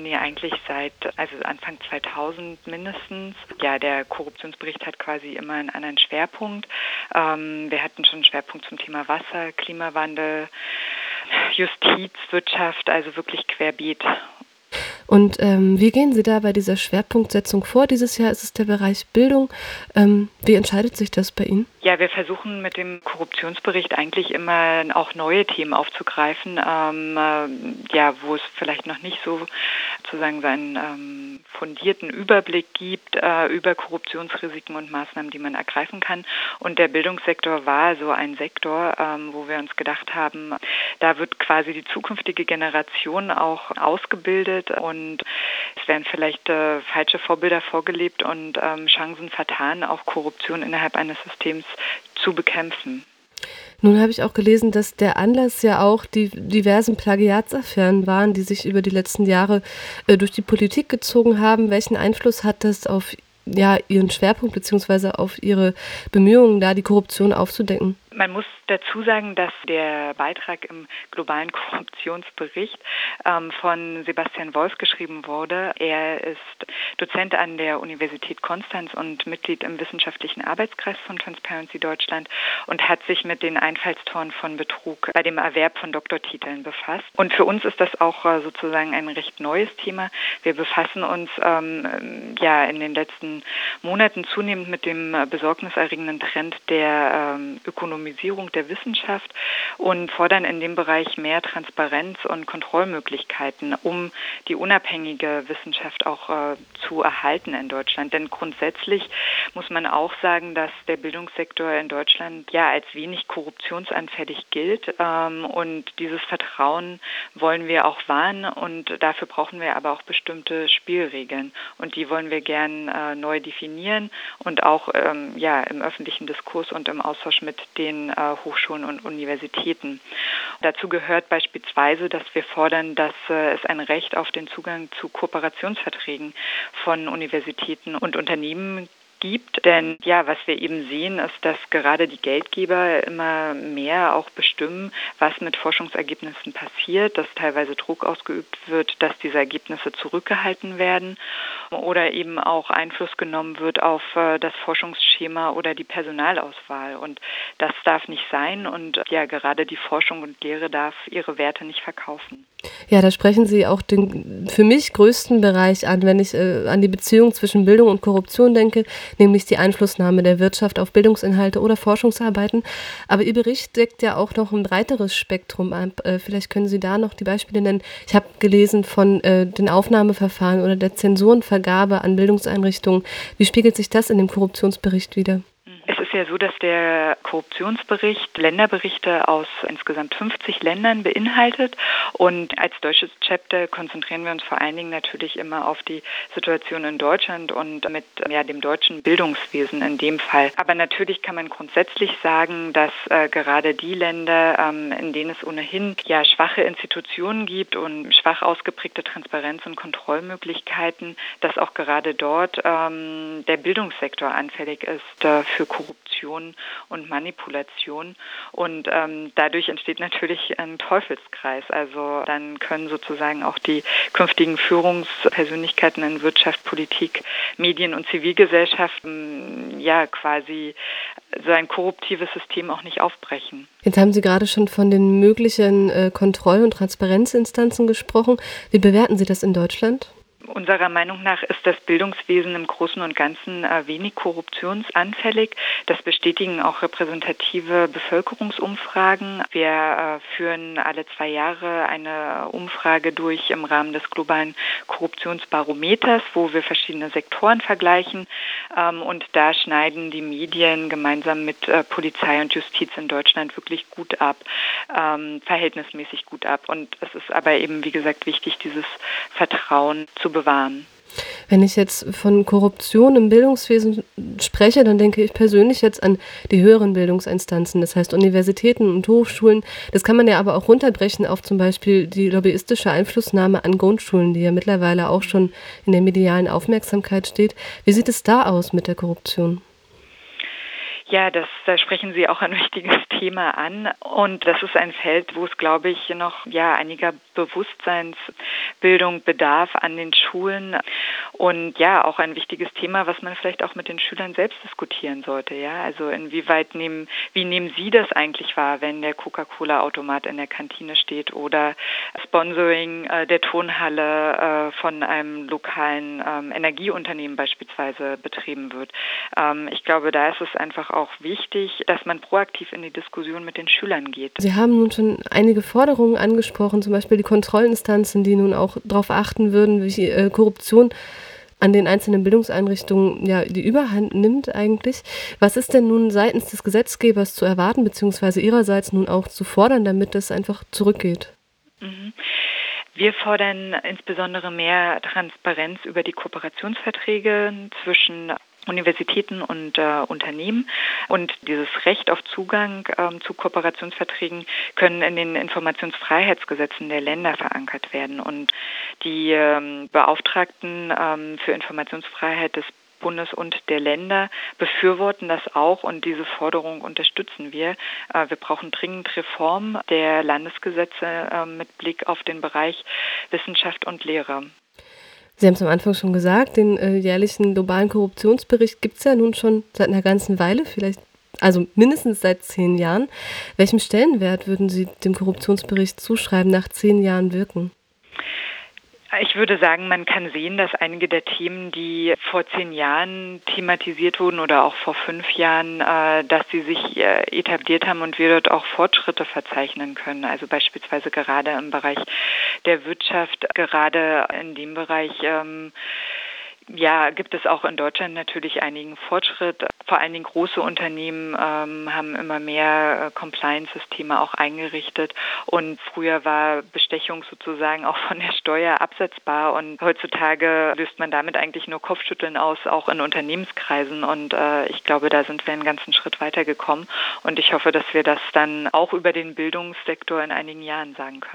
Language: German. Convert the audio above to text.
Nee, eigentlich seit also Anfang 2000 mindestens. Ja, der Korruptionsbericht hat quasi immer einen anderen Schwerpunkt. Ähm, wir hatten schon einen Schwerpunkt zum Thema Wasser, Klimawandel, Justiz, Wirtschaft, also wirklich querbeet. Und ähm, wie gehen Sie da bei dieser Schwerpunktsetzung vor? Dieses Jahr ist es der Bereich Bildung. Ähm, wie entscheidet sich das bei Ihnen? Ja, wir versuchen mit dem Korruptionsbericht eigentlich immer auch neue Themen aufzugreifen, ähm, äh, ja, wo es vielleicht noch nicht so sozusagen seinen ähm, fundierten Überblick gibt äh, über Korruptionsrisiken und Maßnahmen, die man ergreifen kann. Und der Bildungssektor war so ein Sektor, ähm, wo wir uns gedacht haben, da wird quasi die zukünftige Generation auch ausgebildet und es werden vielleicht äh, falsche Vorbilder vorgelebt und ähm, Chancen vertan, auch Korruption innerhalb eines Systems zu bekämpfen. Nun habe ich auch gelesen, dass der Anlass ja auch die diversen Plagiatsaffären waren, die sich über die letzten Jahre äh, durch die Politik gezogen haben. Welchen Einfluss hat das auf ja, Ihren Schwerpunkt bzw. auf Ihre Bemühungen, da die Korruption aufzudecken? Man muss dazu sagen, dass der Beitrag im globalen Korruptionsbericht ähm, von Sebastian Wolf geschrieben wurde. Er ist Dozent an der Universität Konstanz und Mitglied im wissenschaftlichen Arbeitskreis von Transparency Deutschland und hat sich mit den Einfallstoren von Betrug bei dem Erwerb von Doktortiteln befasst. Und für uns ist das auch äh, sozusagen ein recht neues Thema. Wir befassen uns ähm, ja in den letzten Monaten zunehmend mit dem äh, besorgniserregenden Trend der ähm, Ökonomie Ökonomisierung der Wissenschaft und fordern in dem Bereich mehr Transparenz und Kontrollmöglichkeiten, um die unabhängige Wissenschaft auch äh, zu erhalten in Deutschland. Denn grundsätzlich muss man auch sagen, dass der Bildungssektor in Deutschland ja als wenig korruptionsanfällig gilt. Ähm, und dieses Vertrauen wollen wir auch wahren und dafür brauchen wir aber auch bestimmte Spielregeln. Und die wollen wir gern äh, neu definieren und auch ähm, ja, im öffentlichen Diskurs und im Austausch mit den den äh, Hochschulen und Universitäten. Dazu gehört beispielsweise, dass wir fordern, dass äh, es ein Recht auf den Zugang zu Kooperationsverträgen von Universitäten und Unternehmen gibt. Denn ja, was wir eben sehen, ist, dass gerade die Geldgeber immer mehr auch bestimmen, was mit Forschungsergebnissen passiert, dass teilweise Druck ausgeübt wird, dass diese Ergebnisse zurückgehalten werden oder eben auch Einfluss genommen wird auf äh, das Forschungsschema oder die Personalauswahl. Und das darf nicht sein und ja, gerade die Forschung und Lehre darf ihre Werte nicht verkaufen. Ja, da sprechen Sie auch den für mich größten Bereich an, wenn ich äh, an die Beziehung zwischen Bildung und Korruption denke, nämlich die Einflussnahme der Wirtschaft auf Bildungsinhalte oder Forschungsarbeiten. Aber Ihr Bericht deckt ja auch noch ein breiteres Spektrum ab. Äh, vielleicht können Sie da noch die Beispiele nennen. Ich habe gelesen von äh, den Aufnahmeverfahren oder der Zensurenvergabe an Bildungseinrichtungen. Wie spiegelt sich das in dem Korruptionsbericht wieder? Es ist ja so, dass der Korruptionsbericht Länderberichte aus insgesamt 50 Ländern beinhaltet. Und als deutsches Chapter konzentrieren wir uns vor allen Dingen natürlich immer auf die Situation in Deutschland und mit ja, dem deutschen Bildungswesen in dem Fall. Aber natürlich kann man grundsätzlich sagen, dass äh, gerade die Länder, ähm, in denen es ohnehin ja schwache Institutionen gibt und schwach ausgeprägte Transparenz- und Kontrollmöglichkeiten, dass auch gerade dort ähm, der Bildungssektor anfällig ist äh, für Korruption und Manipulation. Und ähm, dadurch entsteht natürlich ein Teufelskreis. Also dann können sozusagen auch die künftigen Führungspersönlichkeiten in Wirtschaft, Politik, Medien und Zivilgesellschaft mm, ja quasi so ein korruptives System auch nicht aufbrechen. Jetzt haben Sie gerade schon von den möglichen äh, Kontroll- und Transparenzinstanzen gesprochen. Wie bewerten Sie das in Deutschland? Unserer Meinung nach ist das Bildungswesen im Großen und Ganzen äh, wenig korruptionsanfällig. Das bestätigen auch repräsentative Bevölkerungsumfragen. Wir äh, führen alle zwei Jahre eine Umfrage durch im Rahmen des globalen Korruptionsbarometers, wo wir verschiedene Sektoren vergleichen. Ähm, und da schneiden die Medien gemeinsam mit äh, Polizei und Justiz in Deutschland wirklich gut ab, ähm, verhältnismäßig gut ab. Und es ist aber eben, wie gesagt, wichtig, dieses Vertrauen zu bewahren. Wenn ich jetzt von Korruption im Bildungswesen spreche, dann denke ich persönlich jetzt an die höheren Bildungsinstanzen, das heißt Universitäten und Hochschulen. Das kann man ja aber auch runterbrechen auf zum Beispiel die lobbyistische Einflussnahme an Grundschulen, die ja mittlerweile auch schon in der medialen Aufmerksamkeit steht. Wie sieht es da aus mit der Korruption? Ja, das, da sprechen Sie auch ein wichtiges Thema an und das ist ein Feld, wo es, glaube ich, noch ja einiger Bewusstseinsbildung bedarf an den Schulen und ja auch ein wichtiges Thema, was man vielleicht auch mit den Schülern selbst diskutieren sollte. Ja, also inwieweit nehmen, wie nehmen Sie das eigentlich wahr, wenn der Coca-Cola-Automat in der Kantine steht oder Sponsoring äh, der Tonhalle äh, von einem lokalen ähm, Energieunternehmen beispielsweise betrieben wird? Ähm, ich glaube, da ist es einfach auch wichtig, dass man proaktiv in die Diskussion mit den Schülern geht. Sie haben nun schon einige Forderungen angesprochen, zum Beispiel die Kontrollinstanzen, die nun auch darauf achten würden, wie äh, Korruption an den einzelnen Bildungseinrichtungen ja die Überhand nimmt eigentlich. Was ist denn nun seitens des Gesetzgebers zu erwarten, beziehungsweise ihrerseits nun auch zu fordern, damit es einfach zurückgeht? Mhm. Wir fordern insbesondere mehr Transparenz über die Kooperationsverträge zwischen Universitäten und äh, Unternehmen. Und dieses Recht auf Zugang ähm, zu Kooperationsverträgen können in den Informationsfreiheitsgesetzen der Länder verankert werden. Und die ähm, Beauftragten ähm, für Informationsfreiheit des Bundes und der Länder befürworten das auch und diese Forderung unterstützen wir. Äh, wir brauchen dringend Reform der Landesgesetze äh, mit Blick auf den Bereich Wissenschaft und Lehre. Sie haben es am Anfang schon gesagt, den äh, jährlichen globalen Korruptionsbericht gibt es ja nun schon seit einer ganzen Weile, vielleicht also mindestens seit zehn Jahren. Welchem Stellenwert würden Sie dem Korruptionsbericht zuschreiben nach zehn Jahren Wirken? Ich würde sagen, man kann sehen, dass einige der Themen, die vor zehn Jahren thematisiert wurden oder auch vor fünf Jahren, äh, dass sie sich äh, etabliert haben und wir dort auch Fortschritte verzeichnen können. Also beispielsweise gerade im Bereich der Wirtschaft, gerade in dem Bereich, ähm, ja, gibt es auch in Deutschland natürlich einigen Fortschritt. Vor allen Dingen große Unternehmen ähm, haben immer mehr äh, Compliance-Systeme auch eingerichtet und früher war Bestechung sozusagen auch von der Steuer absetzbar und heutzutage löst man damit eigentlich nur Kopfschütteln aus, auch in Unternehmenskreisen und äh, ich glaube, da sind wir einen ganzen Schritt weitergekommen und ich hoffe, dass wir das dann auch über den Bildungssektor in einigen Jahren sagen können.